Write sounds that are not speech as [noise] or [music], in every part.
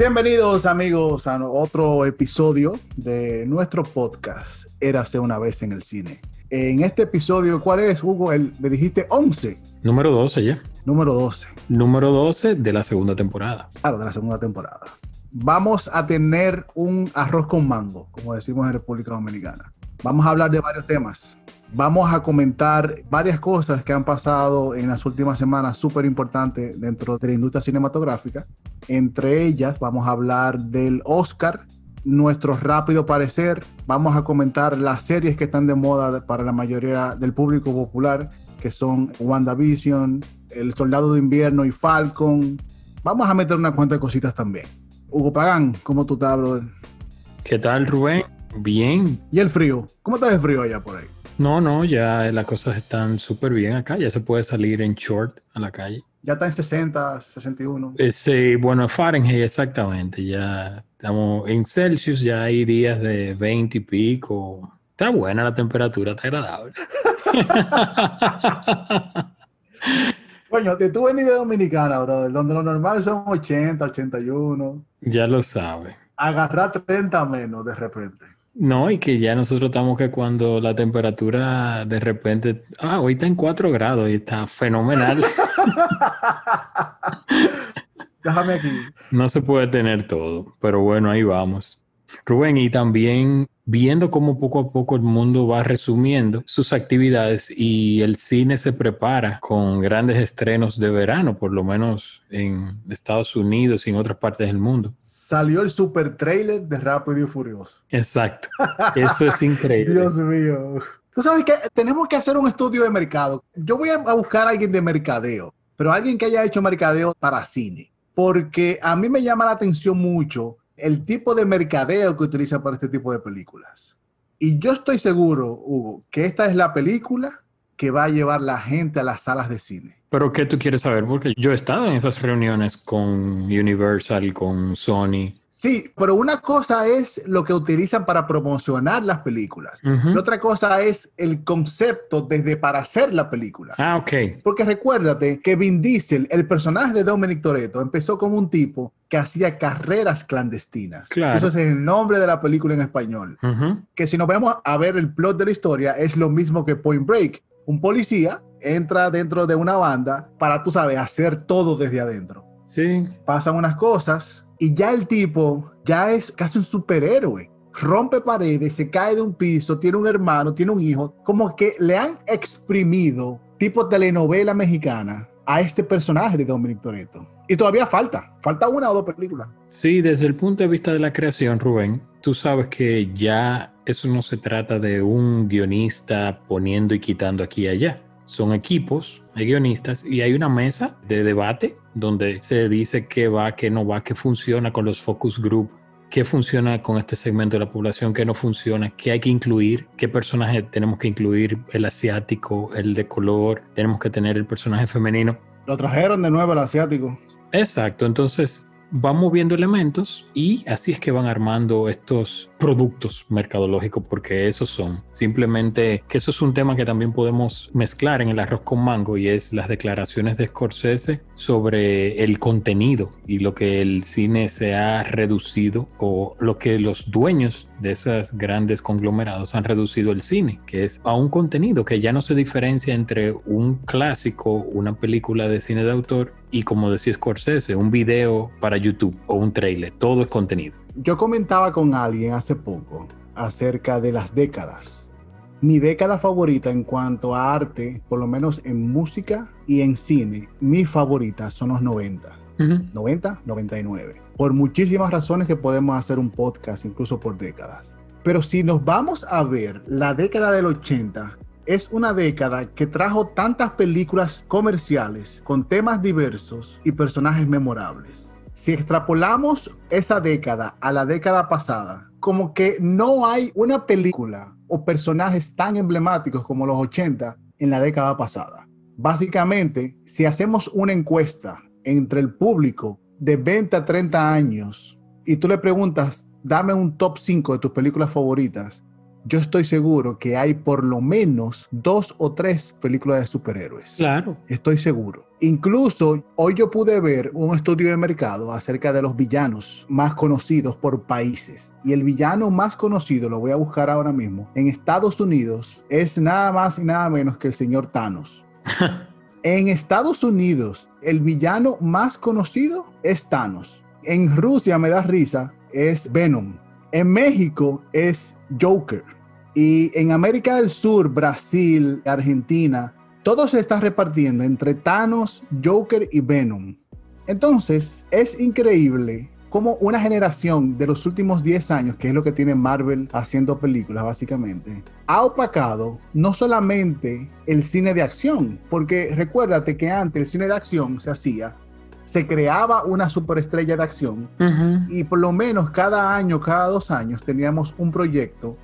Bienvenidos amigos a otro episodio de nuestro podcast Érase una vez en el cine. En este episodio, ¿cuál es, Hugo? El, me dijiste 11. Número 12 ya. Número 12. Número 12 de la segunda temporada. Claro, de la segunda temporada. Vamos a tener un arroz con mango, como decimos en República Dominicana. Vamos a hablar de varios temas. Vamos a comentar varias cosas que han pasado en las últimas semanas súper importantes dentro de la industria cinematográfica. Entre ellas vamos a hablar del Oscar, nuestro rápido parecer, vamos a comentar las series que están de moda para la mayoría del público popular, que son WandaVision, El Soldado de Invierno y Falcon. Vamos a meter una cuenta de cositas también. Hugo Pagán, ¿cómo tú estás, brother? ¿Qué tal, Rubén? Bien. ¿Y el frío? ¿Cómo está el frío allá por ahí? No, no, ya las cosas están súper bien acá. Ya se puede salir en short a la calle. Ya está en 60, 61. Sí, bueno, Fahrenheit exactamente. Ya estamos en Celsius, ya hay días de 20 y pico. Está buena la temperatura, está agradable. [laughs] Coño, te tú venís de Dominicana, brother, donde lo normal son 80, 81. Ya lo sabe. Agarrar 30 menos de repente. No, y que ya nosotros estamos que cuando la temperatura de repente, ah, hoy está en 4 grados y está fenomenal. [laughs] Déjame aquí. No se puede tener todo, pero bueno, ahí vamos. Rubén, y también viendo cómo poco a poco el mundo va resumiendo sus actividades y el cine se prepara con grandes estrenos de verano, por lo menos en Estados Unidos y en otras partes del mundo. Salió el super trailer de Rápido y Furioso. Exacto. Eso es [laughs] increíble. Dios mío. Tú sabes que tenemos que hacer un estudio de mercado. Yo voy a buscar a alguien de mercadeo, pero alguien que haya hecho mercadeo para cine, porque a mí me llama la atención mucho el tipo de mercadeo que utilizan para este tipo de películas. Y yo estoy seguro, Hugo, que esta es la película que va a llevar la gente a las salas de cine. Pero ¿qué tú quieres saber? Porque yo he estado en esas reuniones con Universal, con Sony, Sí, pero una cosa es lo que utilizan para promocionar las películas. Y otra cosa es el concepto desde para hacer la película. Ah, ok. Porque recuérdate que Vin Diesel, el personaje de Dominic Toretto, empezó como un tipo que hacía carreras clandestinas. Claro. Eso es el nombre de la película en español. Que si nos vemos a ver el plot de la historia, es lo mismo que Point Break. Un policía entra dentro de una banda para, tú sabes, hacer todo desde adentro. Sí. Pasan unas cosas y ya el tipo ya es casi un superhéroe. Rompe paredes, se cae de un piso, tiene un hermano, tiene un hijo. Como que le han exprimido tipo telenovela mexicana a este personaje de Dominic Toretto. Y todavía falta, falta una o dos películas. Sí, desde el punto de vista de la creación, Rubén, tú sabes que ya eso no se trata de un guionista poniendo y quitando aquí y allá. Son equipos, hay guionistas y hay una mesa de debate donde se dice qué va, qué no va, qué funciona con los focus group, qué funciona con este segmento de la población, qué no funciona, qué hay que incluir, qué personaje tenemos que incluir, el asiático, el de color, tenemos que tener el personaje femenino. Lo trajeron de nuevo el asiático. Exacto, entonces van moviendo elementos y así es que van armando estos productos mercadológicos porque esos son. Simplemente que eso es un tema que también podemos mezclar en el arroz con mango y es las declaraciones de Scorsese sobre el contenido y lo que el cine se ha reducido o lo que los dueños de esos grandes conglomerados han reducido el cine, que es a un contenido que ya no se diferencia entre un clásico, una película de cine de autor y como decía Scorsese, un video para YouTube o un trailer, todo es contenido. Yo comentaba con alguien hace poco acerca de las décadas. Mi década favorita en cuanto a arte, por lo menos en música y en cine, mi favorita son los 90. 90, 99. Por muchísimas razones que podemos hacer un podcast, incluso por décadas. Pero si nos vamos a ver la década del 80, es una década que trajo tantas películas comerciales con temas diversos y personajes memorables. Si extrapolamos esa década a la década pasada, como que no hay una película o personajes tan emblemáticos como los 80 en la década pasada. Básicamente, si hacemos una encuesta entre el público de 20 a 30 años y tú le preguntas, dame un top 5 de tus películas favoritas, yo estoy seguro que hay por lo menos dos o tres películas de superhéroes. Claro. Estoy seguro. Incluso hoy yo pude ver un estudio de mercado acerca de los villanos más conocidos por países. Y el villano más conocido, lo voy a buscar ahora mismo, en Estados Unidos es nada más y nada menos que el señor Thanos. [laughs] en Estados Unidos, el villano más conocido es Thanos. En Rusia me da risa, es Venom. En México es Joker. Y en América del Sur, Brasil, Argentina, todo se está repartiendo entre Thanos, Joker y Venom. Entonces, es increíble cómo una generación de los últimos 10 años, que es lo que tiene Marvel haciendo películas básicamente, ha opacado no solamente el cine de acción, porque recuérdate que antes el cine de acción se hacía se creaba una superestrella de acción y por lo menos cada año, cada dos años teníamos un proyecto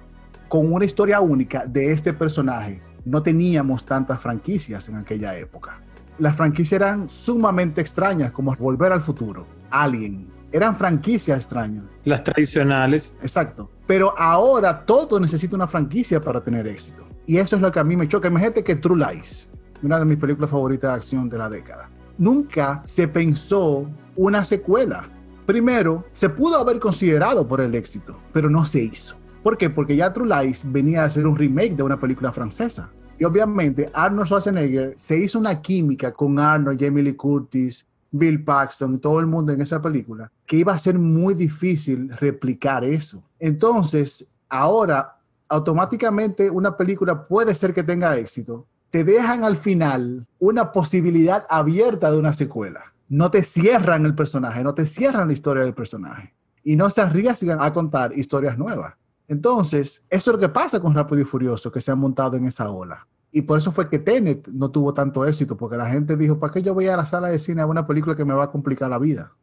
con una historia única de este personaje. No teníamos tantas franquicias en aquella época. Las franquicias eran sumamente extrañas, como Volver al Futuro, Alien. Eran franquicias extrañas. Las tradicionales. Exacto. Pero ahora todo necesita una franquicia para tener éxito. Y eso es lo que a mí me choca. Imagínate que True Lies, una de mis películas favoritas de acción de la década nunca se pensó una secuela. Primero, se pudo haber considerado por el éxito, pero no se hizo. ¿Por qué? Porque ya True Lies venía a ser un remake de una película francesa. Y obviamente Arnold Schwarzenegger se hizo una química con Arnold, Jamie Lee Curtis, Bill Paxton todo el mundo en esa película, que iba a ser muy difícil replicar eso. Entonces, ahora, automáticamente una película puede ser que tenga éxito, te dejan al final una posibilidad abierta de una secuela. No te cierran el personaje, no te cierran la historia del personaje y no se arriesgan a contar historias nuevas. Entonces, eso es lo que pasa con Rápido y Furioso, que se han montado en esa ola. Y por eso fue que Tenet no tuvo tanto éxito, porque la gente dijo, ¿para qué yo voy a la sala de cine a una película que me va a complicar la vida?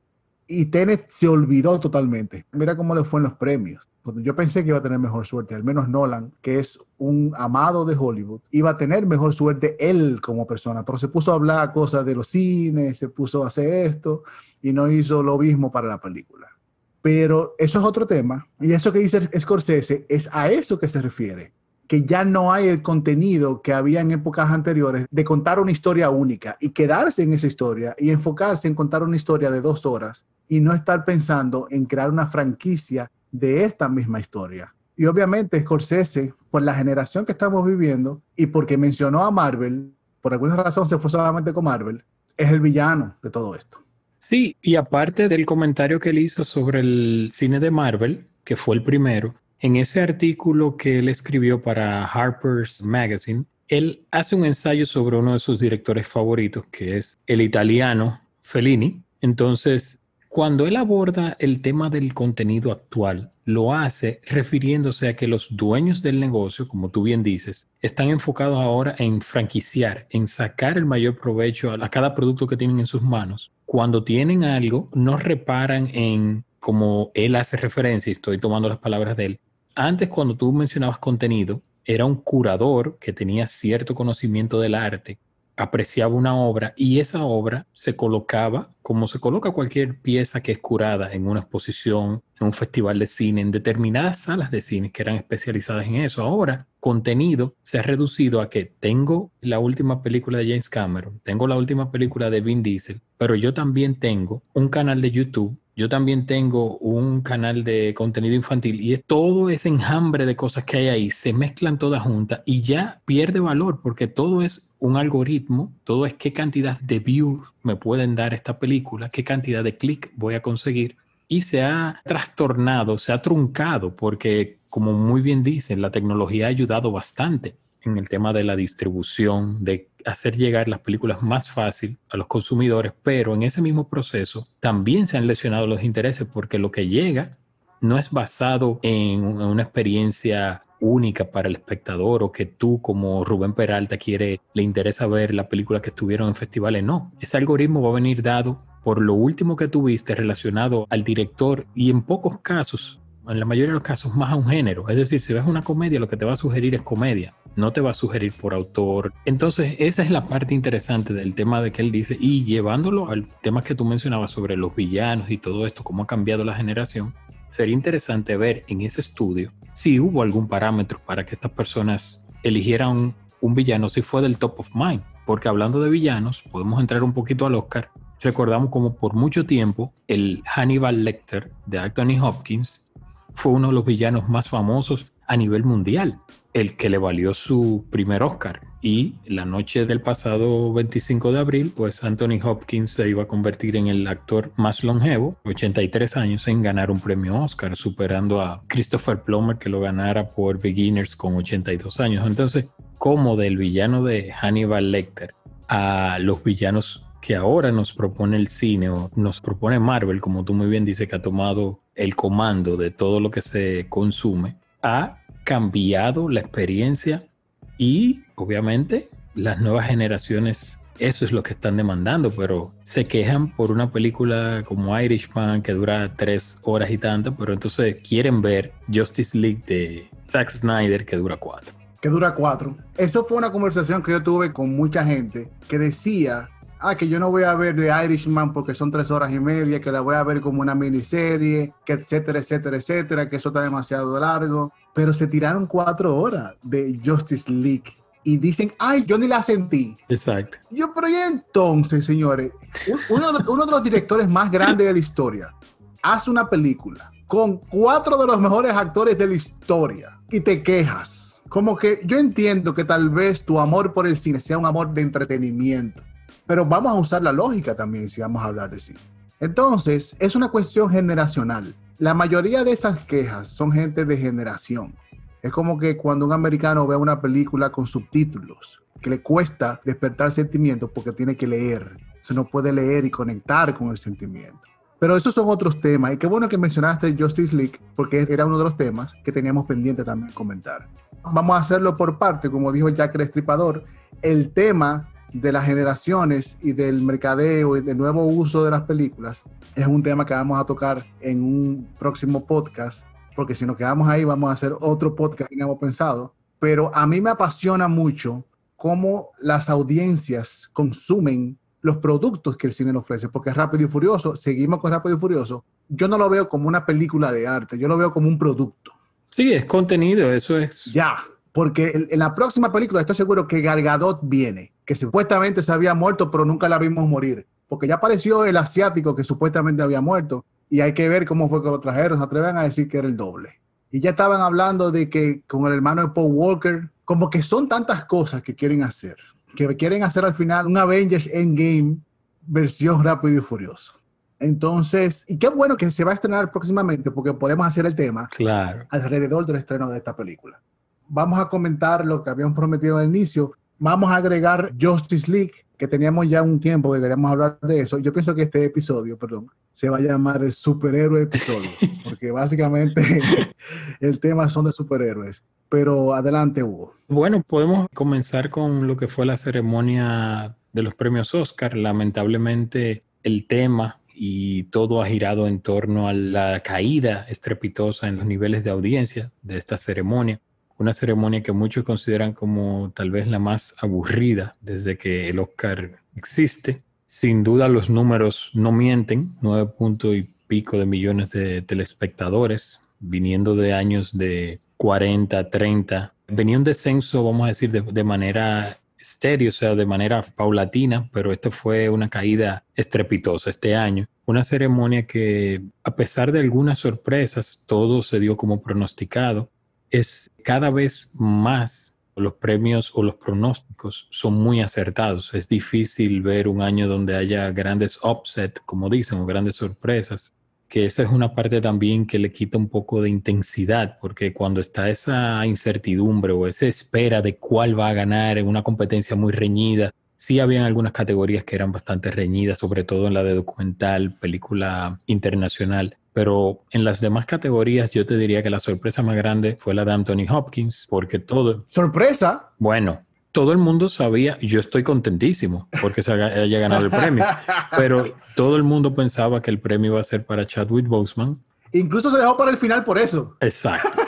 Y Tenet se olvidó totalmente. Mira cómo le fue en los premios yo pensé que iba a tener mejor suerte, al menos Nolan, que es un amado de Hollywood, iba a tener mejor suerte él como persona, pero se puso a hablar cosas de los cines, se puso a hacer esto y no hizo lo mismo para la película. Pero eso es otro tema, y eso que dice Scorsese es a eso que se refiere, que ya no hay el contenido que había en épocas anteriores de contar una historia única y quedarse en esa historia y enfocarse en contar una historia de dos horas y no estar pensando en crear una franquicia de esta misma historia. Y obviamente Scorsese, por la generación que estamos viviendo y porque mencionó a Marvel, por alguna razón se fue solamente con Marvel, es el villano de todo esto. Sí, y aparte del comentario que él hizo sobre el cine de Marvel, que fue el primero, en ese artículo que él escribió para Harper's Magazine, él hace un ensayo sobre uno de sus directores favoritos, que es el italiano Fellini. Entonces, cuando él aborda el tema del contenido actual, lo hace refiriéndose a que los dueños del negocio, como tú bien dices, están enfocados ahora en franquiciar, en sacar el mayor provecho a, cada producto que tienen en sus manos. Cuando tienen algo, no reparan en, como él hace referencia, y estoy tomando las palabras de él, antes cuando tú mencionabas contenido, era un curador que tenía cierto conocimiento del arte, apreciaba una obra y esa obra se colocaba como se coloca cualquier pieza que es curada en una exposición, en un festival de cine, en determinadas salas de cine que eran especializadas en eso. Ahora, contenido se ha reducido a que tengo la última película de James Cameron, tengo la última película de Vin Diesel, pero yo también tengo un canal de YouTube yo también tengo un canal de contenido infantil y es todo ese enjambre de cosas que hay ahí, se mezclan todas juntas y ya pierde valor porque todo es un algoritmo, todo es qué cantidad de views me pueden dar esta película, qué cantidad de clic voy a conseguir y se ha trastornado, se ha truncado porque como muy bien dicen, la tecnología ha ayudado bastante en el tema de la distribución, de hacer llegar las películas más fácil a los consumidores, pero en ese mismo proceso también se han lesionado los intereses porque lo que llega no es basado en una experiencia única para el espectador o que tú como Rubén Peralta quiere, le interesa ver la película que estuvieron en festivales, no, ese algoritmo va a venir dado por lo último que tuviste relacionado al director y en pocos casos, en la mayoría de los casos, más a un género. Es decir, si ves una comedia, lo que te va a sugerir es comedia, no te va a sugerir por autor. Entonces, esa es la parte interesante del tema de que él dice, y llevándolo al tema que tú mencionabas sobre los villanos y todo esto, cómo ha cambiado la generación, sería interesante ver en ese estudio si hubo algún parámetro para que estas personas eligieran un villano, si fue del top of mind. Porque hablando de villanos, podemos entrar un poquito al Oscar recordamos como por mucho tiempo el Hannibal Lecter de Anthony Hopkins fue uno de los villanos más famosos a nivel mundial, el que le valió su primer Oscar. Y la noche del pasado 25 de abril, pues Anthony Hopkins se iba a convertir en el actor más longevo, 83 años, en ganar un premio Oscar, superando a Christopher Plummer que lo ganara por Beginners con 82 años. Entonces, como del villano de Hannibal Lecter a los villanos que ahora nos propone el cine o nos propone Marvel, como tú muy bien dices, que ha tomado el comando de todo lo que se consume, ha cambiado la experiencia y obviamente las nuevas generaciones eso es lo que están demandando, pero se quejan por una película como Irishman que dura tres horas y tanto, pero entonces quieren ver Justice League de Zack Snyder que dura cuatro. Que dura cuatro. Eso fue una conversación que yo tuve con mucha gente que decía ah, que yo no voy a ver The Irishman porque son tres horas y media, que la voy a ver como una miniserie, que etcétera, etcétera, etcétera, que eso está demasiado largo. Pero se tiraron cuatro horas de Justice League y dicen, ay, yo ni la sentí. Exacto. Yo, pero y entonces, señores, uno, uno de los directores más grandes de la historia hace una película con cuatro de los mejores actores de la historia y te quejas. Como que yo entiendo que tal vez tu amor por el cine sea un amor de entretenimiento pero vamos a usar la lógica también si vamos a hablar de sí. Entonces, es una cuestión generacional. La mayoría de esas quejas son gente de generación. Es como que cuando un americano ve una película con subtítulos, que le cuesta despertar sentimientos porque tiene que leer. Se no puede leer y conectar con el sentimiento. Pero esos son otros temas. Y qué bueno que mencionaste Justice League, porque era uno de los temas que teníamos pendiente también comentar. Vamos a hacerlo por parte, como dijo Jack el Estripador. El tema de las generaciones y del mercadeo y del nuevo uso de las películas es un tema que vamos a tocar en un próximo podcast, porque si nos quedamos ahí vamos a hacer otro podcast que hemos pensado. Pero a mí me apasiona mucho cómo las audiencias consumen los productos que el cine ofrece, porque Rápido y Furioso, seguimos con Rápido y Furioso, yo no lo veo como una película de arte, yo lo veo como un producto. Sí, es contenido, eso es. Ya, porque en la próxima película estoy seguro que Gargadot viene que supuestamente se había muerto, pero nunca la vimos morir. Porque ya apareció el asiático que supuestamente había muerto y hay que ver cómo fue que lo trajeron. Se atreven a decir que era el doble. Y ya estaban hablando de que con el hermano de Paul Walker, como que son tantas cosas que quieren hacer, que quieren hacer al final un Avengers Endgame versión rápido y furioso. Entonces, y qué bueno que se va a estrenar próximamente porque podemos hacer el tema claro. alrededor del estreno de esta película. Vamos a comentar lo que habíamos prometido al inicio, Vamos a agregar Justice League, que teníamos ya un tiempo que queríamos hablar de eso. Yo pienso que este episodio, perdón, se va a llamar el superhéroe episodio, [laughs] porque básicamente [laughs] el tema son de superhéroes. Pero adelante, Hugo. Bueno, podemos comenzar con lo que fue la ceremonia de los premios Oscar. Lamentablemente, el tema y todo ha girado en torno a la caída estrepitosa en los niveles de audiencia de esta ceremonia una ceremonia que muchos consideran como tal vez la más aburrida desde que el Oscar existe. Sin duda los números no mienten, nueve puntos y pico de millones de telespectadores, viniendo de años de 40, 30. Venía un descenso, vamos a decir, de, manera estéreo, o sea, de manera paulatina, pero esto fue una caída estrepitosa este año. Una ceremonia que, a pesar de algunas sorpresas, todo se dio como pronosticado es cada vez más los premios o los pronósticos son muy acertados. Es difícil ver un año donde haya grandes upsets, como dicen, o grandes sorpresas, que esa es una parte también que le quita un poco de intensidad, porque cuando está esa incertidumbre o esa espera de cuál va a ganar en una competencia muy reñida, sí habían algunas categorías que eran bastante reñidas, sobre todo en la de documental, película internacional pero en las demás categorías yo te diría que la sorpresa más grande fue la de Anthony Hopkins, porque todo... ¿Sorpresa? Bueno, todo el mundo sabía, yo estoy contentísimo porque se haya ganado el premio, [laughs] pero todo el mundo pensaba que el premio iba a ser para Chadwick Boseman. Incluso se dejó para el final por eso. Exacto.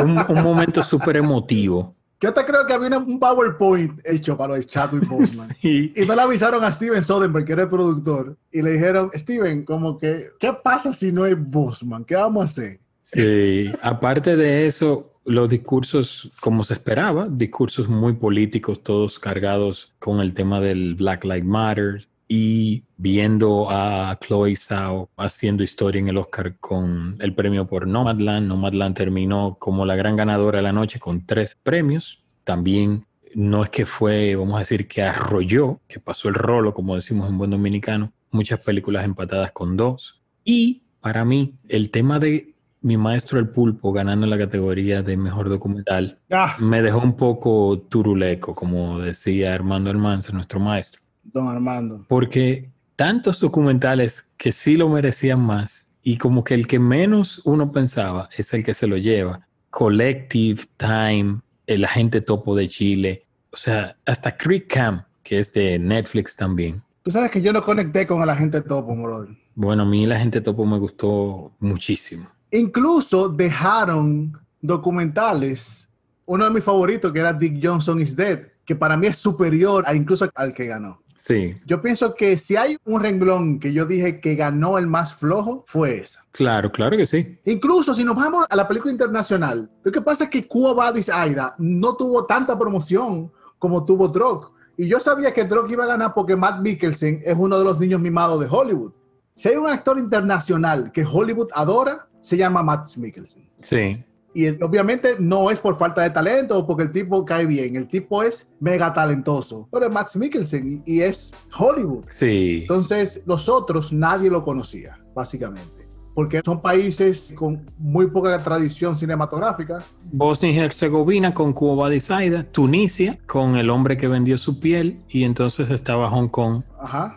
un, un momento súper emotivo. Yo te creo que había un PowerPoint hecho para el Chadwick Boseman. Y no le avisaron a Steven Soderbergh, que era el productor, y le dijeron, Steven, como que, ¿qué pasa si no es Boseman? ¿Qué vamos a hacer? Sí, aparte de eso, los discursos, como se esperaba, discursos muy políticos, todos cargados con el tema del Black Lives Matter y viendo a Chloe Zhao haciendo historia en el Oscar con el premio por Nomadland. Nomadland terminó como la gran ganadora de la noche con tres premios. También no es que fue, vamos a decir, que arrolló, que pasó el rolo, como decimos en buen dominicano, muchas películas empatadas con dos. Y para mí, el tema de mi maestro El Pulpo ganando la categoría de mejor documental ah. me dejó un poco turuleco, como decía Armando Almanza, nuestro maestro. Don Armando. Porque tantos documentales que sí lo merecían más y como que el que menos uno pensaba es el que se lo lleva. Collective, Time, El Agente Topo de Chile, o sea, hasta Creek Camp, que es de Netflix también. Tú sabes que yo no conecté con El Agente Topo, moro. Bueno, a mí El Agente Topo me gustó muchísimo. Incluso dejaron documentales. Uno de mis favoritos, que era Dick Johnson is Dead, que para mí es superior a incluso al que ganó. Sí. Yo pienso que si hay un renglón que yo dije que ganó el más flojo, fue esa. Claro, claro que sí. Incluso si nos vamos a la película internacional, lo que pasa es que Cuba Badis Aida no tuvo tanta promoción como tuvo Drog. Y yo sabía que Drog iba a ganar porque Matt Mikkelsen es uno de los niños mimados de Hollywood. Si hay un actor internacional que Hollywood adora, se llama Matt Mikkelsen. Sí. Y obviamente no es por falta de talento o porque el tipo cae bien. El tipo es mega talentoso. Pero es Matt Mikkelsen y, es Hollywood. Sí. Entonces, los otros nadie lo conocía, básicamente. Porque son países con muy poca tradición cinematográfica. Bosnia y Herzegovina con Cuba Decider, Tunisia con El hombre que vendió su piel y entonces estaba Hong Kong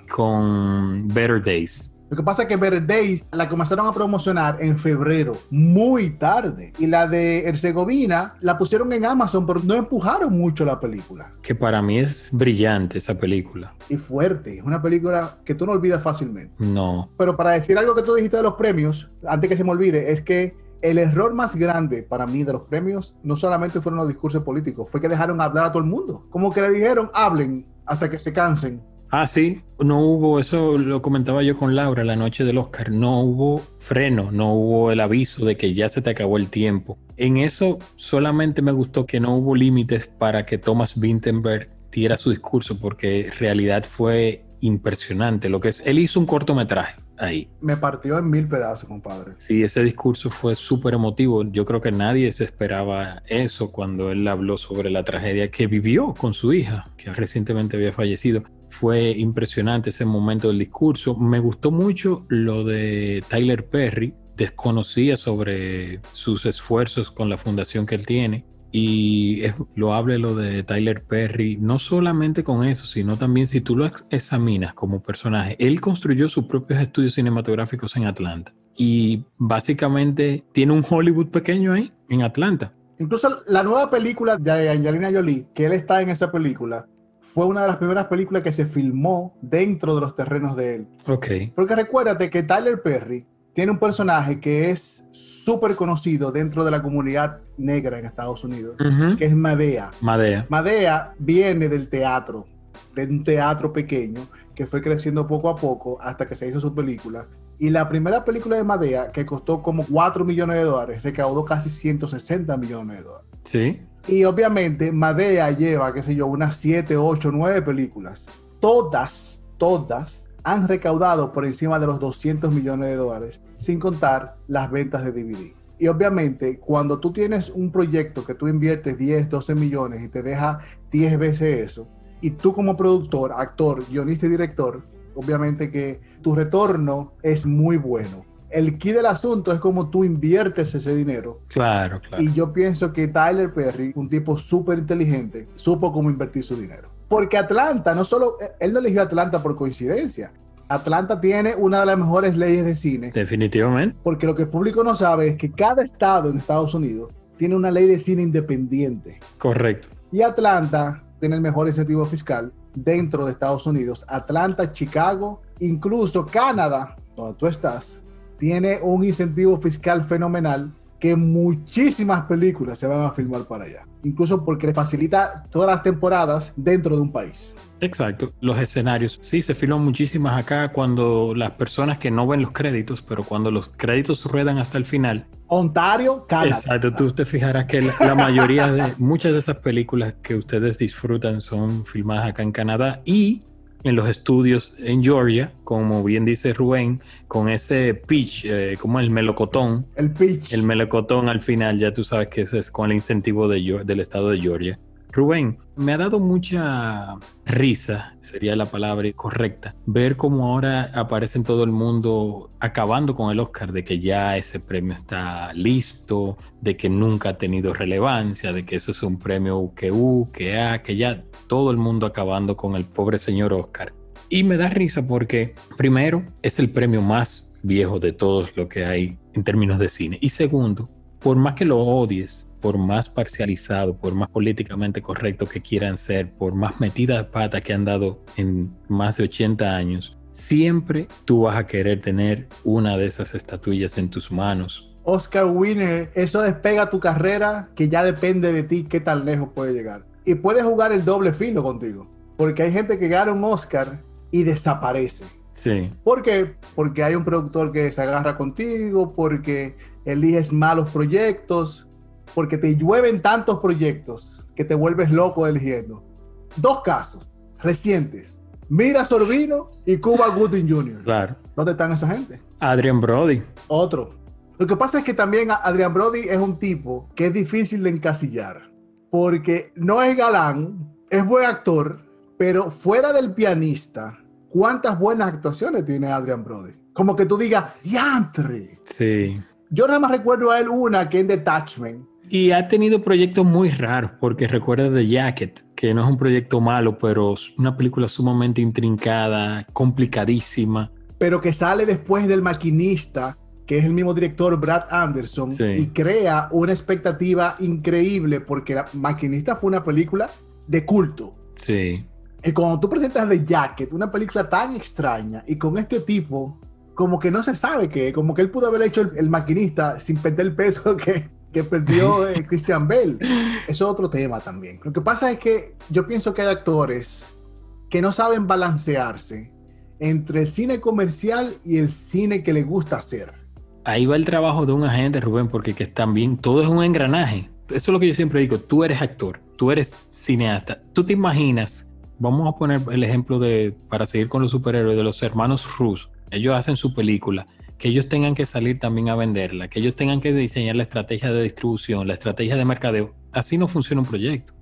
con Better Days. Lo que pasa es que Better Days la comenzaron a promocionar en febrero, muy tarde. Y la de Herzegovina la pusieron en Amazon, pero no empujaron mucho la película. Que para mí es brillante esa película. Y fuerte. Es una película que tú no olvidas fácilmente. No. Pero para decir algo que tú dijiste de los premios, antes que se me olvide, es que el error más grande para mí de los premios no solamente fueron los discursos políticos, fue que dejaron hablar a todo el mundo. Como que le dijeron, hablen hasta que se cansen Ah, sí, no hubo, eso lo comentaba yo con Laura la noche del Oscar, no hubo freno, no hubo el aviso de que ya se te acabó el tiempo. En eso solamente me gustó que no hubo límites para que Thomas Vinterberg diera su discurso, porque en realidad fue impresionante lo que es. Él hizo un cortometraje ahí. Me partió en mil pedazos, compadre. Sí, ese discurso fue súper emotivo. Yo creo que nadie se esperaba eso cuando él habló sobre la tragedia que vivió con su hija, que recientemente había fallecido fue impresionante ese momento del discurso. Me gustó mucho lo de Tyler Perry. Desconocía sobre sus esfuerzos con la fundación que él tiene. Y lo hable lo de Tyler Perry, no solamente con eso, sino también si tú lo examinas como personaje. Él construyó sus propios estudios cinematográficos en Atlanta. Y básicamente tiene un Hollywood pequeño ahí, en Atlanta. Incluso la nueva película de Angelina Jolie, que él está en esa película, fue una de las primeras películas que se filmó dentro de los terrenos de él. Ok. Porque recuérdate que Tyler Perry tiene un personaje que es súper conocido dentro de la comunidad negra en Estados Unidos, que es Madea. Madea. Madea viene del teatro, de un teatro pequeño que fue creciendo poco a poco hasta que se hizo su película. Y la primera película de Madea, que costó como 4 millones de dólares, recaudó casi 160 millones de dólares. Sí. Y obviamente Madea lleva, qué sé yo, unas 7, 8, 9 películas. Todas, todas han recaudado por encima de los 200 millones de dólares, sin contar las ventas de DVD. Y obviamente, cuando tú tienes un proyecto que tú inviertes 10, 12 millones y te deja 10 veces eso, y tú como productor, actor, guionista y director, obviamente que tu retorno es muy bueno el key del asunto es como tú inviertes ese dinero. Claro, claro. Y yo pienso que Tyler Perry, un tipo súper inteligente, supo cómo invertir su dinero. Porque Atlanta, no solo, él no eligió Atlanta por coincidencia. Atlanta tiene una de las mejores leyes de cine. Definitivamente. Porque lo que el público no sabe es que cada estado en Estados Unidos tiene una ley de cine independiente. Correcto. Y Atlanta tiene el mejor incentivo fiscal dentro de Estados Unidos. Atlanta, Chicago, incluso Canadá, donde tú estás, tiene un incentivo fiscal fenomenal que muchísimas películas se van a filmar para allá. Incluso porque le facilita todas las temporadas dentro de un país. Exacto, los escenarios. Sí, se filman muchísimas acá cuando las personas que no ven los créditos, pero cuando los créditos ruedan hasta el final. Ontario, Canadá. Exacto, tú te fijarás que la, la mayoría de muchas de esas películas que ustedes disfrutan son filmadas acá en Canadá y en los estudios en Georgia, como bien dice Rubén, con ese pitch, eh, como el melocotón. El pitch. El melocotón al final, ya tú sabes que ese es con el incentivo de, del estado de Georgia. Rubén, me ha dado mucha risa, sería la palabra correcta, ver cómo ahora aparece en todo el mundo acabando con el Oscar, de que ya ese premio está listo, de que nunca ha tenido relevancia, de que eso es un premio que U, que A, que ya todo el mundo acabando con el pobre señor Oscar. Y me da risa porque, primero, es el premio más viejo de todos lo que hay en términos de cine. Y segundo, por más que lo odies, por más parcializado, por más políticamente correcto que quieran ser, por más metida de pata que han dado en más de 80 años, siempre tú vas a querer tener una de esas estatuillas en tus manos. Oscar Winner, eso despega tu carrera que ya depende de ti qué tan lejos puede llegar. Y puedes jugar el doble filo contigo, porque hay gente que gana un Oscar y desaparece. Sí. ¿Por qué? Porque hay un productor que se agarra contigo, porque eliges malos proyectos, porque te llueven tantos proyectos que te vuelves loco eligiendo. Dos casos recientes. Mira Sorbino y Cuba Gooding Jr. Claro. ¿Dónde están esa gente? Adrian Brody. Otro. Lo que pasa es que también Adrian Brody es un tipo que es difícil de encasillar. Porque no es galán, es buen actor, pero fuera del pianista, ¿cuántas buenas actuaciones tiene Adrian Brody? Como que tú digas, ¡Yantre! Sí. Yo nada más recuerdo a él una que en Detachment, y ha tenido proyectos muy raros, porque recuerda The Jacket, que no es un proyecto malo, pero es una película sumamente intrincada, complicadísima. Pero que sale después del maquinista, que es el mismo director Brad Anderson, Sí. y crea una expectativa increíble, porque la maquinista fue una película de culto. Sí. Y cuando tú presentas The Jacket, una película tan extraña, y con este tipo, como que no se sabe qué, como que él pudo haber hecho el, el maquinista sin perder el peso [laughs] que, que perdió [laughs] eh, Christian Bale. Eso es otro tema también. Lo que pasa es que yo pienso que hay actores que no saben balancearse entre el cine comercial y el cine que le gusta hacer. Ahí va el trabajo de un agente, Rubén, porque que también todo es un engranaje. Eso es lo que yo siempre digo, tú eres actor, tú eres cineasta. Tú te imaginas, vamos a poner el ejemplo de, para seguir con los superhéroes, de los hermanos Rus. Ellos hacen su película, que ellos tengan que salir también a venderla, que ellos tengan que diseñar la estrategia de distribución, la estrategia de mercadeo. Así no funciona un proyecto.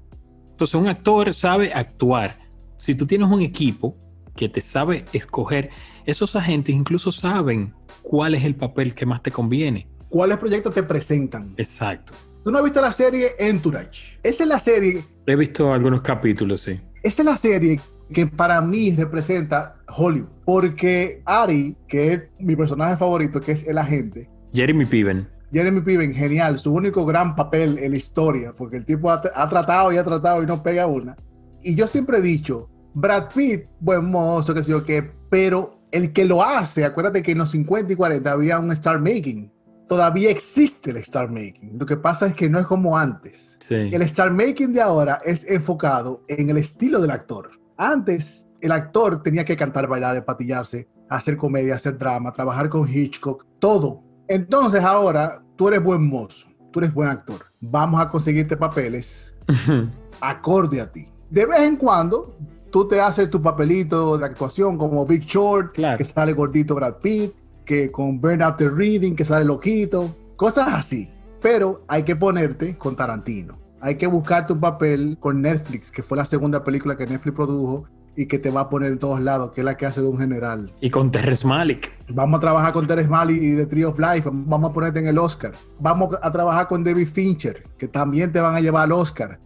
Entonces un actor sabe actuar. Si tú tienes un equipo que te sabe escoger, esos agentes incluso saben cuál es el papel que más te conviene. ¿Cuáles proyectos te presentan? Exacto. Tú no has visto la serie Entourage. Esa es la serie, He visto algunos capítulos, sí. esa es la serie que para mí representa Hollywood. Porque Ari, que es mi personaje favorito, que es el agente, Jeremy Piven. Jeremy Piven, genial, su único gran papel en la historia, porque el tipo ha, ha tratado y ha tratado y no pega una. Y yo siempre he dicho, Brad Pitt, buen mozo, que sé yo qué, pero el que lo hace, acuérdate que en los 50 y 40 había un star making. Todavía existe el star making. Lo que pasa es que no es como antes. Sí. El star making de ahora es enfocado en el estilo del actor. Antes, el actor tenía que cantar, bailar, empatillarse, hacer comedia, hacer drama, trabajar con Hitchcock, todo. Entonces ahora tú eres buen mozo, tú eres buen actor. Vamos a conseguirte papeles [laughs] acorde a ti. De vez en cuando, tú te haces tu papelito de actuación como Big Short, Claro. que sale gordito Brad Pitt, que con Burn After Reading, que sale loquito, cosas así. Pero hay que ponerte con Tarantino. Hay que buscarte un papel con Netflix, que fue la segunda película que Netflix produjo y que te va a poner en todos lados, que es la que hace de un general. y con Terrence Malick. Vamos a trabajar con Terence Malick y The Tree of Life. Vamos a ponerte en el Oscar. Vamos a trabajar con David Fincher, que también te van a llevar al Oscar.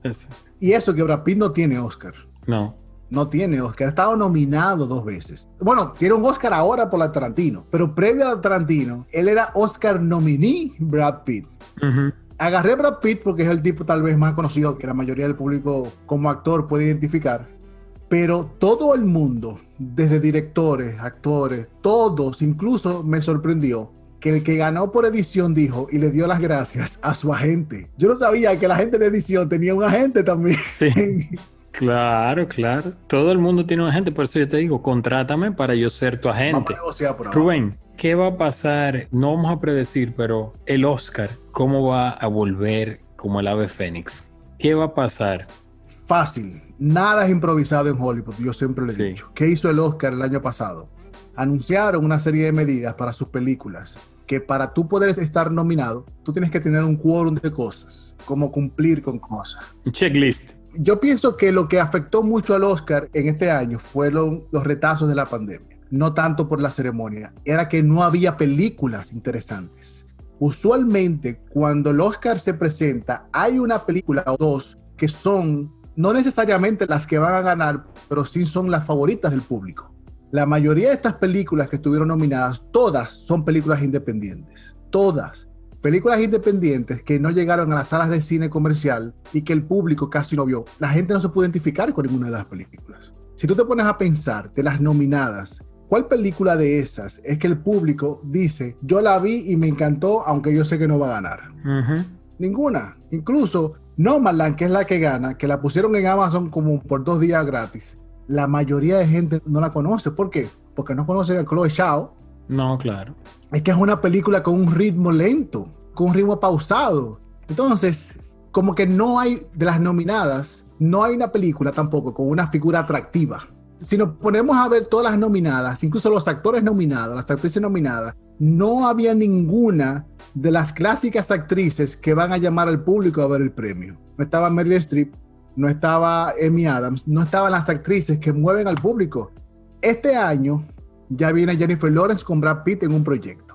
Y eso que Brad Pitt no tiene Oscar. No. No tiene Oscar. Ha estado nominado dos veces. Bueno, tiene un Oscar ahora por la Tarantino. Pero previo a Tarantino, él era Oscar nominee Brad Pitt. Ujú. Agarré a Brad Pitt porque es el tipo tal vez más conocido que la mayoría del público como actor puede identificar. Pero todo el mundo, desde directores, actores, todos, incluso me sorprendió que el que ganó por edición dijo y le dio las gracias a su agente. Yo no sabía que la gente de edición tenía un agente también. Sí. [laughs] Claro, claro. Todo el mundo tiene un agente, por eso yo te digo, contrátame para yo ser tu agente. Rubén, ¿qué va a pasar? No vamos a predecir, pero el Oscar, ¿cómo va a volver como el ave fénix? ¿Qué va a pasar? Fácil. Nada es improvisado en Hollywood, yo siempre le he dicho. ¿Qué hizo el Oscar el año pasado? Anunciaron una serie de medidas para sus películas, que para tú poder estar nominado, tú tienes que tener un quórum de cosas, como cumplir con cosas. Un checklist yo pienso que lo que afectó mucho al Oscar en este año fueron los retazos de la pandemia, no tanto por la ceremonia, era que no había películas interesantes. Usualmente cuando el Oscar se presenta, hay una película o dos que son no necesariamente las que van a ganar, pero sí son las favoritas del público. La mayoría de estas películas que estuvieron nominadas, todas son películas independientes, todas películas independientes que no llegaron a las salas de cine comercial y que el público casi no vio. La gente no se puede identificar con ninguna de las películas. Si tú te pones a pensar de las nominadas, ¿cuál película de esas es que el público dice, yo la vi y me encantó, aunque yo sé que no va a ganar? Ninguna. Incluso Nomadland, que es la que gana, que la pusieron en Amazon como por dos días gratis. La mayoría de gente no la conoce. ¿Por qué? Porque no conocen a Chloe Shao. No, claro. Es que es una película con un ritmo lento con un ritmo pausado. Entonces, como que no hay, de las nominadas, no hay una película tampoco con una figura atractiva. Si nos ponemos a ver todas las nominadas, incluso los actores nominados, las actrices nominadas, no había ninguna de las clásicas actrices que van a llamar al público a ver el premio. No estaba Meryl Streep, no estaba Amy Adams, no estaban las actrices que mueven al público. Este año ya viene Jennifer Lawrence con Brad Pitt en un proyecto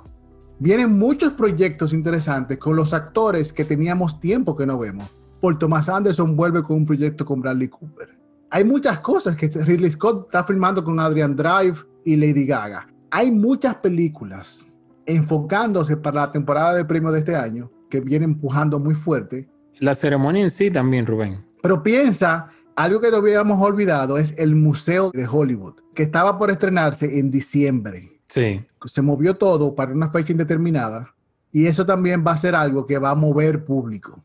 vienen muchos proyectos interesantes con los actores que teníamos tiempo que no vemos. Paul Thomas Anderson vuelve con un proyecto con Bradley Cooper. Hay muchas cosas que Ridley Scott está filmando con Adrian Drive y Lady Gaga. Hay muchas películas enfocándose para la temporada de premios de este año que viene empujando muy fuerte. La ceremonia en sí también, Rubén. Pero piensa, algo que no habíamos olvidado es el Museo de Hollywood, que estaba por estrenarse en diciembre. Se movió todo para una fecha indeterminada y eso también va a ser algo que va a mover público.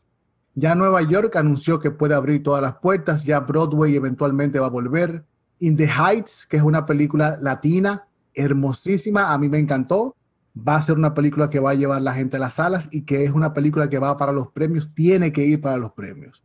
Ya Nueva York anunció que puede abrir todas las puertas, ya Broadway eventualmente va a volver. In the Heights, que es una película latina hermosísima, a mí me encantó. Va a ser una película que va a llevar la gente a las salas y que es una película que va para los premios, tiene que ir para los premios.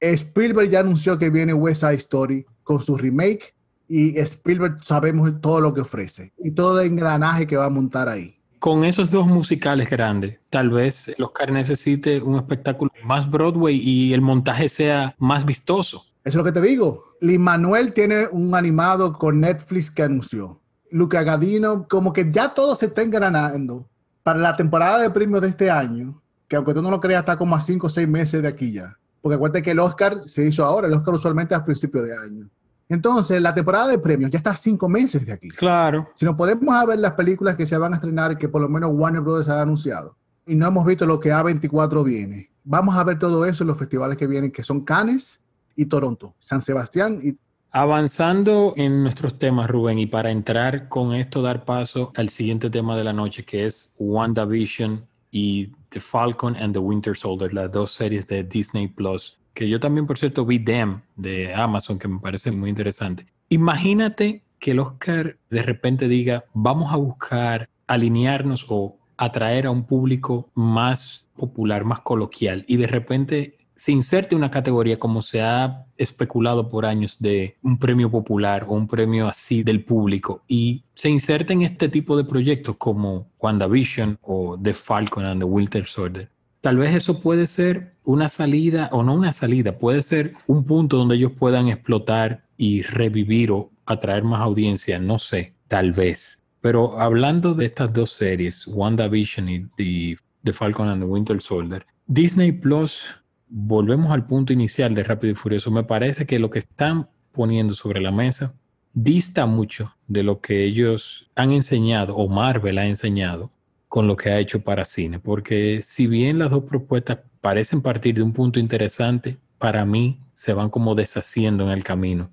Spielberg ya anunció que viene West Side Story con su remake y Spielberg sabemos todo lo que ofrece y todo el engranaje que va a montar ahí. Con esos dos musicales grandes, tal vez el Oscar necesite un espectáculo más Broadway y el montaje sea más vistoso. Eso es lo que te digo. Lin Manuel tiene un animado con Netflix que anunció. Luca Gadino, como que ya todo se está engranando para la temporada de premios de este año, que aunque tú no lo creas, está como a cinco o seis meses de aquí ya. Porque acuérdate que el Oscar se hizo ahora, el Oscar usualmente es a principios de año. Entonces, la temporada de premios ya está cinco meses de aquí. Claro. Si nos podemos ver las películas que se van a estrenar, que por lo menos Warner Brothers ha anunciado, y no hemos visto lo que A24 viene, vamos a ver todo eso en los festivales que vienen, que son Cannes y Toronto, San Sebastián y... Avanzando en nuestros temas, Rubén, y para entrar con esto, dar paso al siguiente tema de la noche, que es WandaVision y The Falcon and the Winter Soldier, las dos series de Disney Plus que yo también, por cierto, vi Dem de Amazon, que me parece muy interesante. Imagínate que el Oscar de repente diga, vamos a buscar alinearnos o atraer a un público más popular, más coloquial, y de repente se inserte una categoría como se ha especulado por años de un premio popular o un premio así del público y se inserte en este tipo de proyectos como WandaVision o The Falcon and the Winter Soldier tal vez eso puede ser una salida o no una salida, puede ser un punto donde ellos puedan explotar y revivir o atraer más audiencia, no sé, tal vez. Pero hablando de estas dos series, WandaVision y The Falcon and the Winter Soldier, Disney Plus, volvemos al punto inicial de Rápido y Furioso, me parece que lo que están poniendo sobre la mesa dista mucho de lo que ellos han enseñado o Marvel ha enseñado con lo que ha hecho para cine, porque si bien las dos propuestas parecen partir de un punto interesante, para mí se van como deshaciendo en el camino.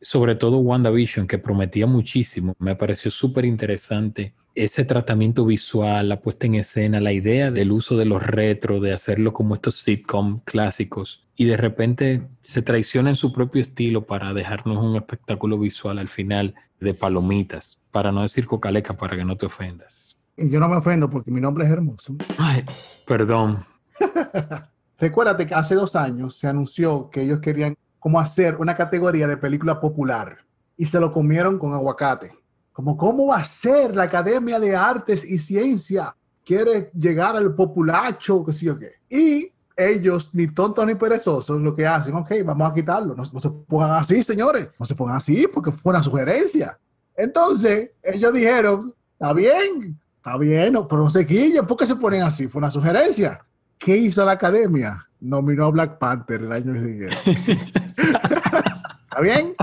Sobre todo WandaVision, que prometía muchísimo, me pareció súper interesante ese tratamiento visual, la puesta en escena, la idea del uso de los retro, de hacerlo como estos sitcom clásicos, y de repente se traiciona en su propio estilo para dejarnos un espectáculo visual al final de palomitas, para no decir cocaleca, para que no te ofendas. Y yo no me ofendo porque mi nombre es hermoso. Ay, perdón. [laughs] Recuérdate que hace dos años se anunció que ellos querían como hacer una categoría de película popular y se lo comieron con aguacate como cómo va a ser la Academia de Artes y Ciencia quiere llegar al populacho, qué sé yo qué. Y ellos, ni tontos ni perezosos, lo que hacen, ok, vamos a quitarlo. No, se pongan así, señores. No se pongan así porque fue una sugerencia. Entonces, ellos dijeron, está bien, está bien, pero no se quillen. ¿Por qué se ponen así? Fue una sugerencia. ¿Qué hizo la academia? Nominó a Black Panther el año siguiente. [laughs] ¿Está bien?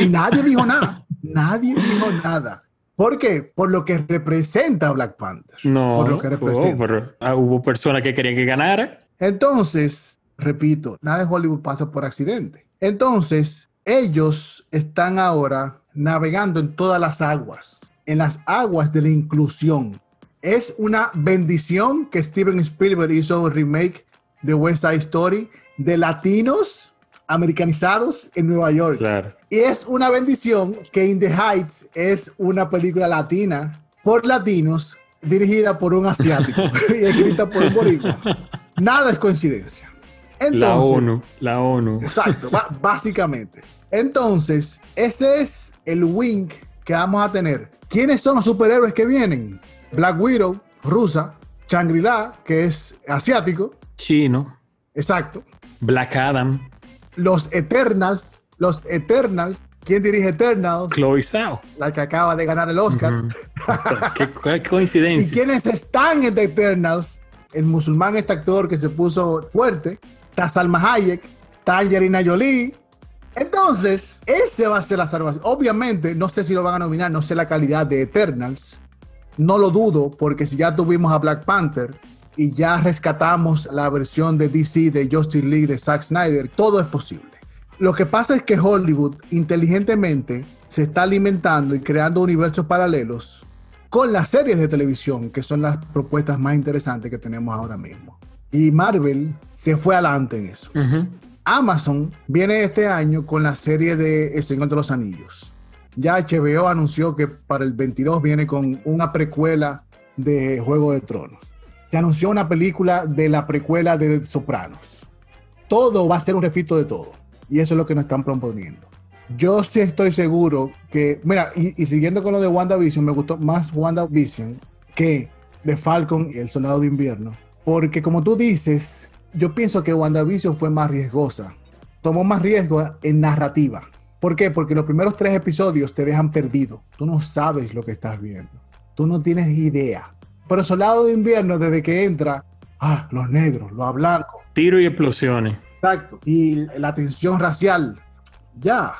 Y nadie dijo nada. Nadie dijo nada. ¿Por qué? Por lo que representa Black Panther. No, por lo que representa. Ah, hubo personas que querían que ganara. Entonces, repito, nada en Hollywood pasa por accidente. Entonces, ellos están ahora navegando en todas las aguas, en las aguas de la inclusión. Es una bendición que Steven Spielberg hizo un remake de West Side Story de latinos americanizados en Nueva York. Y es una bendición que In the Heights es una película latina por latinos dirigida por un asiático [laughs] [laughs] y escrita por un boricua. Nada es coincidencia. la ONU, la ONU. Exacto, básicamente. Entonces, ese es el wink que vamos a tener. ¿Quiénes son los superhéroes que vienen? Black Widow, rusa, Shangri-La, que es asiático. Chino. Exacto. Black Adam los Eternals, los Eternals, ¿quién dirige Eternals? Chloe Zhao. La que acaba de ganar el Oscar. [laughs] ¿Qué, coincidencia. ¿Y quiénes están en The Eternals? El musulmán, este actor que se puso fuerte, está Salma Hayek, está Angelina Jolie. Entonces, ese va a ser la salvación. Obviamente, no sé si lo van a nominar, no sé la calidad de Eternals. No lo dudo, porque si ya tuvimos a Black Panther, y ya rescatamos la versión de DC de Justice League de Zack Snyder, todo es posible. Lo que pasa es que Hollywood inteligentemente se está alimentando y creando universos paralelos con las series de televisión, que son las propuestas más interesantes que tenemos ahora mismo. Y Marvel se fue adelante en eso. Amazon viene este año con la serie de El Señor de los Anillos. Ya HBO anunció que para el 22 viene con una precuela de Juego de Tronos se anunció una película de la precuela de Sopranos. Todo va a ser un refito de todo. Y eso es lo que nos están proponiendo. Yo sí estoy seguro que, mira, y, siguiendo con lo de WandaVision, me gustó más WandaVision que de Falcon y el Soldado de Invierno. Porque como tú dices, yo pienso que WandaVision fue más riesgosa. Tomó más riesgo en narrativa. ¿Por qué? Porque los primeros tres episodios te dejan perdido. Tú no sabes lo que estás viendo. Tú no tienes idea. Pero Soldado de Invierno, desde que entra, ah, los negros, los blancos. Tiro y explosiones. Exacto. Y la tensión racial. Ya.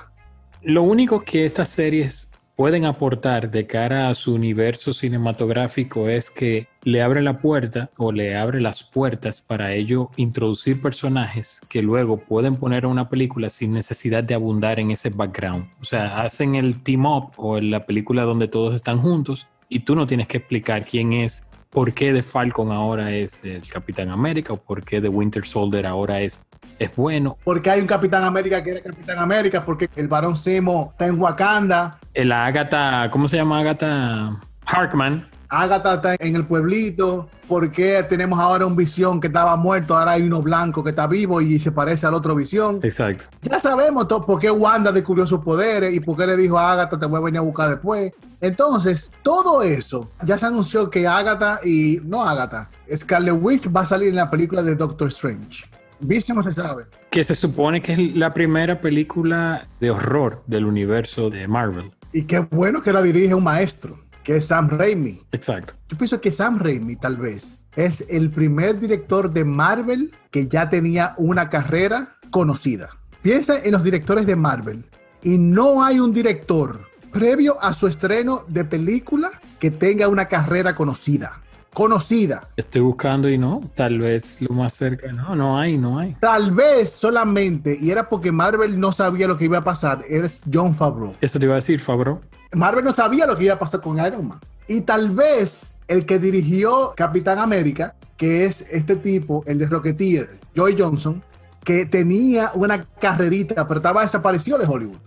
Lo único que estas series pueden aportar de cara a su universo cinematográfico es que le abre la puerta o le abre las puertas para ello introducir personajes que luego pueden poner a una película sin necesidad de abundar en ese background. O sea, hacen el team up o la película donde todos están juntos y tú no tienes que explicar quién es, por qué de Falcon ahora es el Capitán América o por qué de Winter Soldier ahora es, es bueno. Porque hay un Capitán América que era Capitán América, porque el varón Semo está en Wakanda. El Agatha, ¿cómo se llama Agatha? Harkman Agatha está en el pueblito. ¿Por qué tenemos ahora un visión que estaba muerto? Ahora hay uno blanco que está vivo y se parece al otro visión. Exacto. Ya sabemos por qué Wanda descubrió sus poderes y por qué le dijo a Agatha te voy a venir a buscar después. Entonces, todo eso, ya se anunció que Agatha y no Agatha, Scarlet Witch va a salir en la película de Doctor Strange. Vision no se sabe. Que se supone que es la primera película de horror del universo de Marvel. Y qué bueno que la dirige un maestro que es Sam Raimi. Exacto. Yo pienso que Sam Raimi tal vez es el primer director de Marvel que ya tenía una carrera conocida. Piensa en los directores de Marvel y no hay un director previo a su estreno de película que tenga una carrera conocida. conocida. Estoy buscando y no, tal vez lo más cerca, no, no hay, no hay. Tal vez solamente, y era porque Marvel no sabía lo que iba a pasar, eres John Favreau. Eso te iba a decir, Favreau. Marvel no sabía lo que iba a pasar con Iron Man. Y tal vez el que dirigió Capitán América, que es este tipo, el de Rocketeer, Joy Johnson, que tenía una carrerita, pero estaba desaparecido de Hollywood.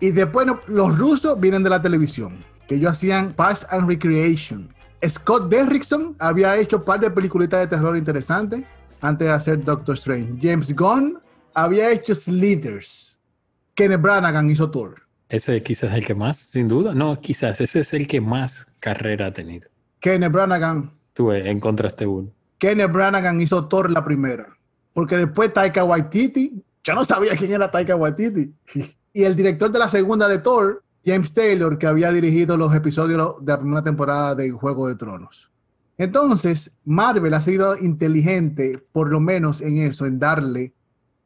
Y después los rusos vienen de la televisión, que ellos hacían Parks and Recreation. Scott Derrickson había hecho un par de peliculitas de terror interesantes antes de hacer Doctor Strange. James Gunn había hecho Slithers. Kenneth Branagh hizo Thor. Ese quizás es el que más, sin duda. No, quizás ese es el que más carrera ha tenido. Kenneth Branagh. Tú encontraste uno. Kenneth Branagh hizo Thor la primera. Porque después Taika Waititi, yo no sabía quién era Taika Waititi. [laughs] Y el director de la segunda de Thor, James Taylor, que había dirigido los episodios de la primera temporada de Juego de Tronos. Entonces, Marvel ha sido inteligente, por lo menos en eso, en darle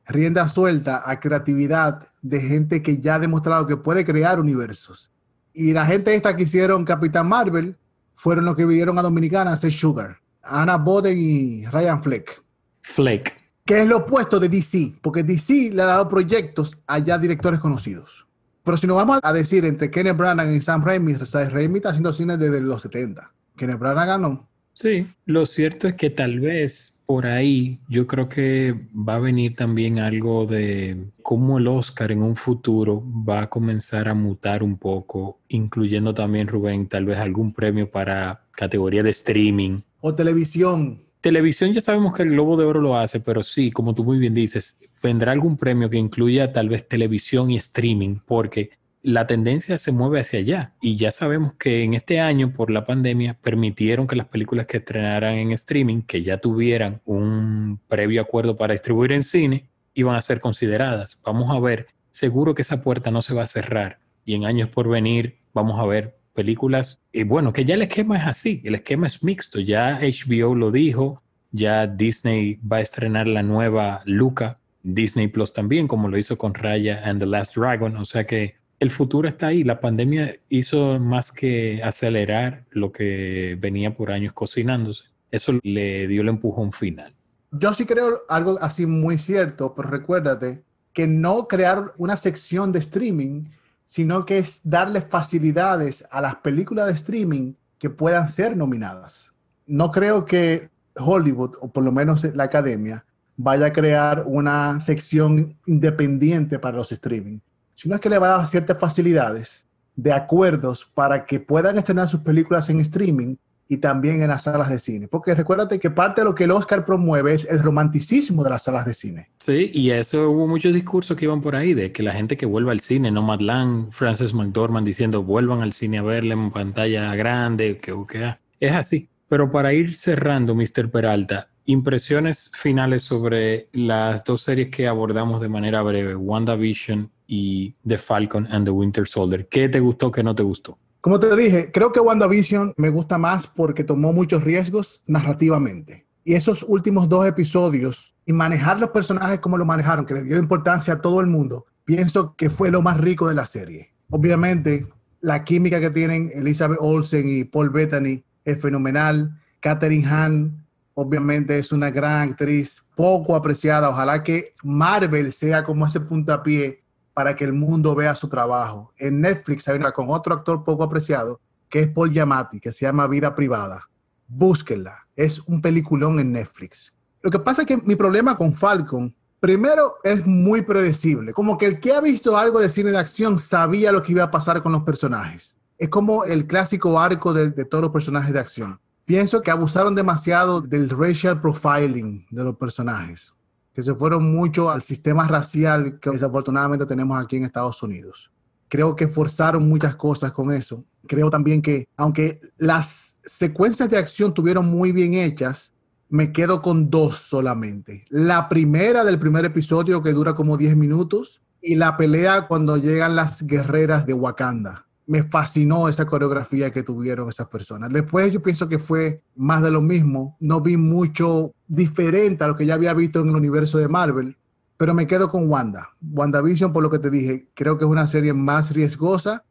rienda suelta a creatividad de gente que ya ha demostrado que puede crear universos. Y la gente esta que hicieron Capitán Marvel fueron los que vinieron a Dominicana a hacer Sugar. Anna Boden y Ryan Fleck. Fleck que es lo opuesto de DC, porque DC le ha dado proyectos a ya directores conocidos. Pero si nos vamos a decir entre Kenneth Branagh y Sam Raimi, Sam Raimi está haciendo cine desde los 70. Kenneth Branagh ganó. Sí, lo cierto es que tal vez por ahí yo creo que va a venir también algo de cómo el Oscar en un futuro va a comenzar a mutar un poco, incluyendo también, Rubén, tal vez algún premio para categoría de streaming. O televisión televisión ya sabemos que el Globo de Oro lo hace, pero sí, como tú muy bien dices, vendrá algún premio que incluya tal vez televisión y streaming, porque la tendencia se mueve hacia allá. Y ya sabemos que en este año, por la pandemia, permitieron que las películas que estrenaran en streaming, que ya tuvieran un previo acuerdo para distribuir en cine, iban a ser consideradas. Vamos a ver, seguro que esa puerta no se va a cerrar. Y en años por venir, vamos a ver películas, y bueno, que ya el esquema es así, el esquema es mixto, ya HBO lo dijo, ya Disney va a estrenar la nueva Luca, Disney Plus también, como lo hizo con Raya and the Last Dragon, o sea que el futuro está ahí, la pandemia hizo más que acelerar lo que venía por años cocinándose, eso le dio el empujón final. Yo sí creo algo así muy cierto, pero recuérdate que no crear una sección de streaming sino que es darle facilidades a las películas de streaming que puedan ser nominadas. No creo que Hollywood, o por lo menos la academia, vaya a crear una sección independiente para los streaming, sino es que le va a dar ciertas facilidades de acuerdos para que puedan estrenar sus películas en streaming y también en las salas de cine. Porque recuérdate que parte de lo que el Oscar promueve es el romanticismo de las salas de cine. Sí, y eso hubo muchos discursos que iban por ahí, de que la gente que vuelva al cine, no Lang, Frances McDormand diciendo vuelvan al cine a verle en pantalla grande, que, que es así. Pero para ir cerrando, Mr. Peralta, impresiones finales sobre las dos series que abordamos de manera breve, WandaVision y The Falcon and the Winter Soldier. ¿Qué te gustó, qué no te gustó? Como te dije, creo que WandaVision me gusta más porque tomó muchos riesgos narrativamente. Y esos últimos dos episodios y manejar los personajes como lo manejaron, que le dio importancia a todo el mundo, pienso que fue lo más rico de la serie. Obviamente, la química que tienen Elizabeth Olsen y Paul Bettany es fenomenal. Katherine Hahn, obviamente, es una gran actriz, poco apreciada. Ojalá que Marvel sea como ese puntapié para que el mundo vea su trabajo. En Netflix hay una con otro actor poco apreciado, que es Paul Giamatti, que se llama Vida Privada. Búsquenla. Es un peliculón en Netflix. Lo que pasa es que mi problema con Falcon, primero, es muy predecible. Como que el que ha visto algo de cine de acción sabía lo que iba a pasar con los personajes. Es como el clásico arco de, de todos los personajes de acción. Pienso que abusaron demasiado del racial profiling de los personajes que se fueron mucho al sistema racial que desafortunadamente tenemos aquí en Estados Unidos. Creo que forzaron muchas cosas con eso. Creo también que, aunque las secuencias de acción tuvieron muy bien hechas, me quedo con dos solamente. La primera del primer episodio que dura como 10 minutos y la pelea cuando llegan las guerreras de Wakanda me fascinó esa coreografía que tuvieron esas personas. Después yo pienso que fue más de lo mismo. No vi mucho diferente a lo que ya había visto en el universo de Marvel, pero me quedo con Wanda. WandaVision, por lo que te dije, creo que es una serie más riesgosa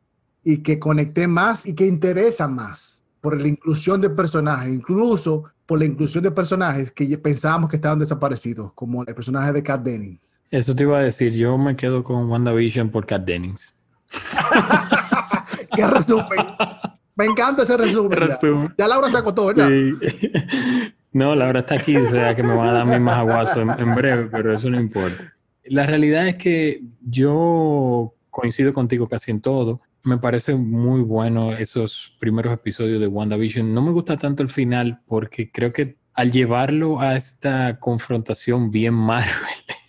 y que conecté más y que interesa más. por la inclusión de personajes, incluso por la inclusión de personajes que pensábamos que estaban desaparecidos, como el personaje de Kat Dennings. Eso te iba a decir, yo me quedo con WandaVision por Kat Dennings. [laughs] [laughs] ¡Qué resumen! Me encanta ese resumen. Ya. Laura sacó todo, ¿verdad? Sí. [laughs] No, Laura está aquí, o sea que me va a dar mi más aguaso en breve, pero eso no importa. La realidad es que yo coincido contigo casi en todo. Me parece muy bueno esos primeros episodios de WandaVision. No me gusta tanto el final porque creo que al llevarlo a esta confrontación bien Marvel,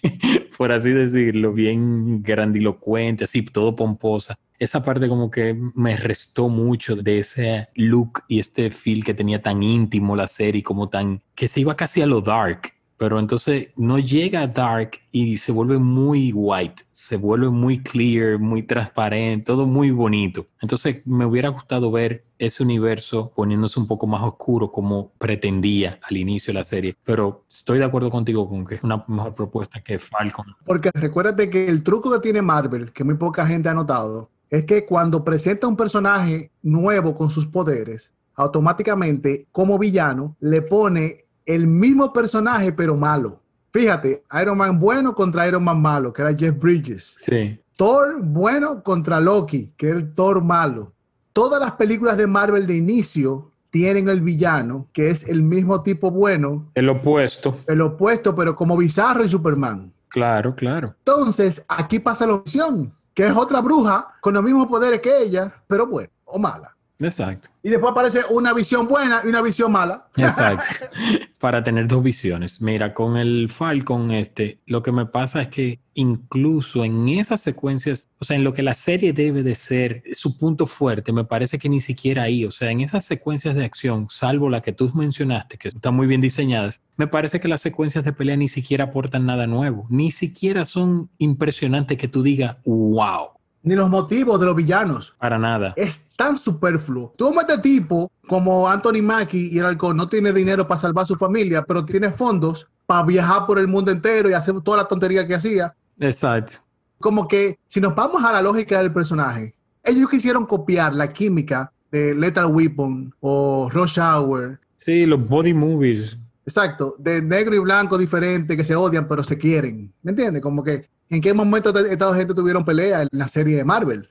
[laughs] por así decirlo, bien grandilocuente, así todo pomposa, esa parte como que me restó mucho de ese look y este feel que tenía tan íntimo la serie, como tan que se iba casi a lo dark pero entonces no llega a dark y se vuelve muy white, se vuelve muy clear, muy transparente, todo muy bonito. Entonces me hubiera gustado ver ese universo poniéndose un poco más oscuro como pretendía al inicio de la serie, pero estoy de acuerdo contigo con que es una mejor propuesta que Falcon. Porque recuérdate que el truco que tiene Marvel, que muy poca gente ha notado, es que cuando presenta un personaje nuevo con sus poderes, automáticamente como villano le pone el mismo personaje, pero malo. Fíjate, Iron Man bueno contra Iron Man malo, que era Jeff Bridges. Sí. Thor bueno contra Loki, que era el Thor malo. Todas las películas de Marvel de inicio tienen el villano, que es el mismo tipo bueno. El opuesto. El opuesto, pero como Bizarro y Superman. Claro, claro. Entonces, aquí pasa la opción, que es otra bruja con los mismos poderes que ella, pero bueno, o mala. Exacto. Y después aparece una visión buena y una visión mala. Exacto. [laughs] Para tener dos visiones. Mira, con el Falcon, este, lo que me pasa es que incluso en esas secuencias, o sea, en lo que la serie debe de ser su punto fuerte, me parece que ni siquiera ahí, o sea, en esas secuencias de acción, salvo la que tú mencionaste, que están muy bien diseñadas, me parece que las secuencias de pelea ni siquiera aportan nada nuevo, ni siquiera son impresionantes que tú digas, wow ni los motivos de los villanos. Para nada. Es tan superfluo. Tú este tipo como Anthony Mackie y el halcón no tiene dinero para salvar a su familia, pero tiene fondos para viajar por el mundo entero y hacer toda la tontería que hacía. Exacto. Como que si nos vamos a la lógica del personaje, ellos quisieron copiar la química de Lethal Weapon o Rush Hour. Sí, los body movies. Exacto, de negro y blanco diferente, que se odian pero se quieren. ¿Me entiendes? Como que ¿En qué momento esta gente tuvieron pelea en la serie de Marvel?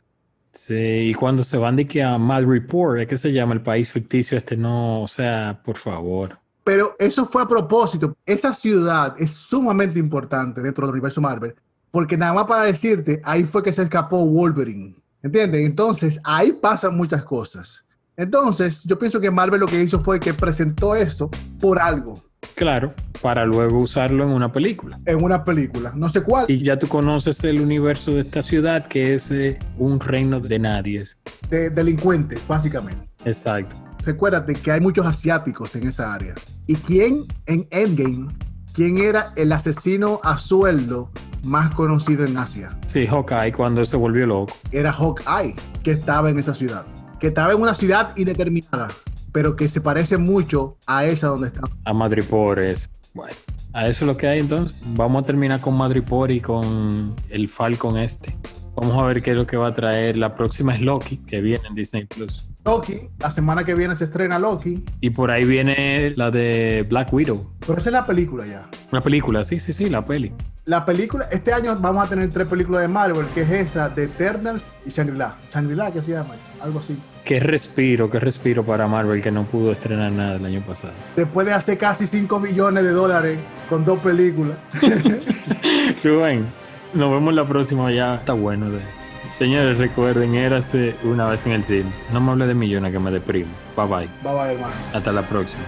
Sí, y cuando se van de que a Mad Report, ¿es que se llama el país ficticio este? No, o sea, por favor. Pero eso fue a propósito. Esa ciudad es sumamente importante dentro del universo Marvel, porque nada más para decirte, ahí fue que se escapó Wolverine. ¿Entiendes? Entonces, ahí pasan muchas cosas. Entonces, yo pienso que Marvel lo que hizo fue que presentó esto por algo. Claro, para luego usarlo en una película. En una película, no sé cuál. Y ya tú conoces el universo de esta ciudad, que es eh, un reino de nadie. De delincuentes, básicamente. Exacto. Recuérdate que hay muchos asiáticos en esa área. ¿Y quién en Endgame, quién era el asesino a sueldo más conocido en Asia? Sí, Hawkeye, cuando se volvió loco. Era Hawkeye, que estaba en esa ciudad. Que estaba en una ciudad indeterminada pero que se parece mucho a esa donde está. A Madripoor es. Bueno, a eso es lo que hay entonces. Vamos a terminar con Madripoor y con el Falcon este. Vamos a ver qué es lo que va a traer. La próxima es Loki, que viene en Disney Plus. Loki, la semana que viene se estrena Loki. Y por ahí viene la de Black Widow. Pero esa es la película ya. Una película, sí, sí, sí, la peli. La película, este año vamos a tener tres películas de Marvel, que es esa, de Eternals y Shangri-La. Shangri-La, ¿qué se llama? Algo así. Qué respiro, qué respiro para Marvel que no pudo estrenar nada el año pasado. Después de hacer casi 5 millones de dólares con dos películas. [laughs] Rubén, nos vemos la próxima ya. Está bueno. De... Señores, recuerden, érase una vez en el cine. No me hable de millones que me deprimo. Bye bye. Bye bye, hermano. Hasta la próxima.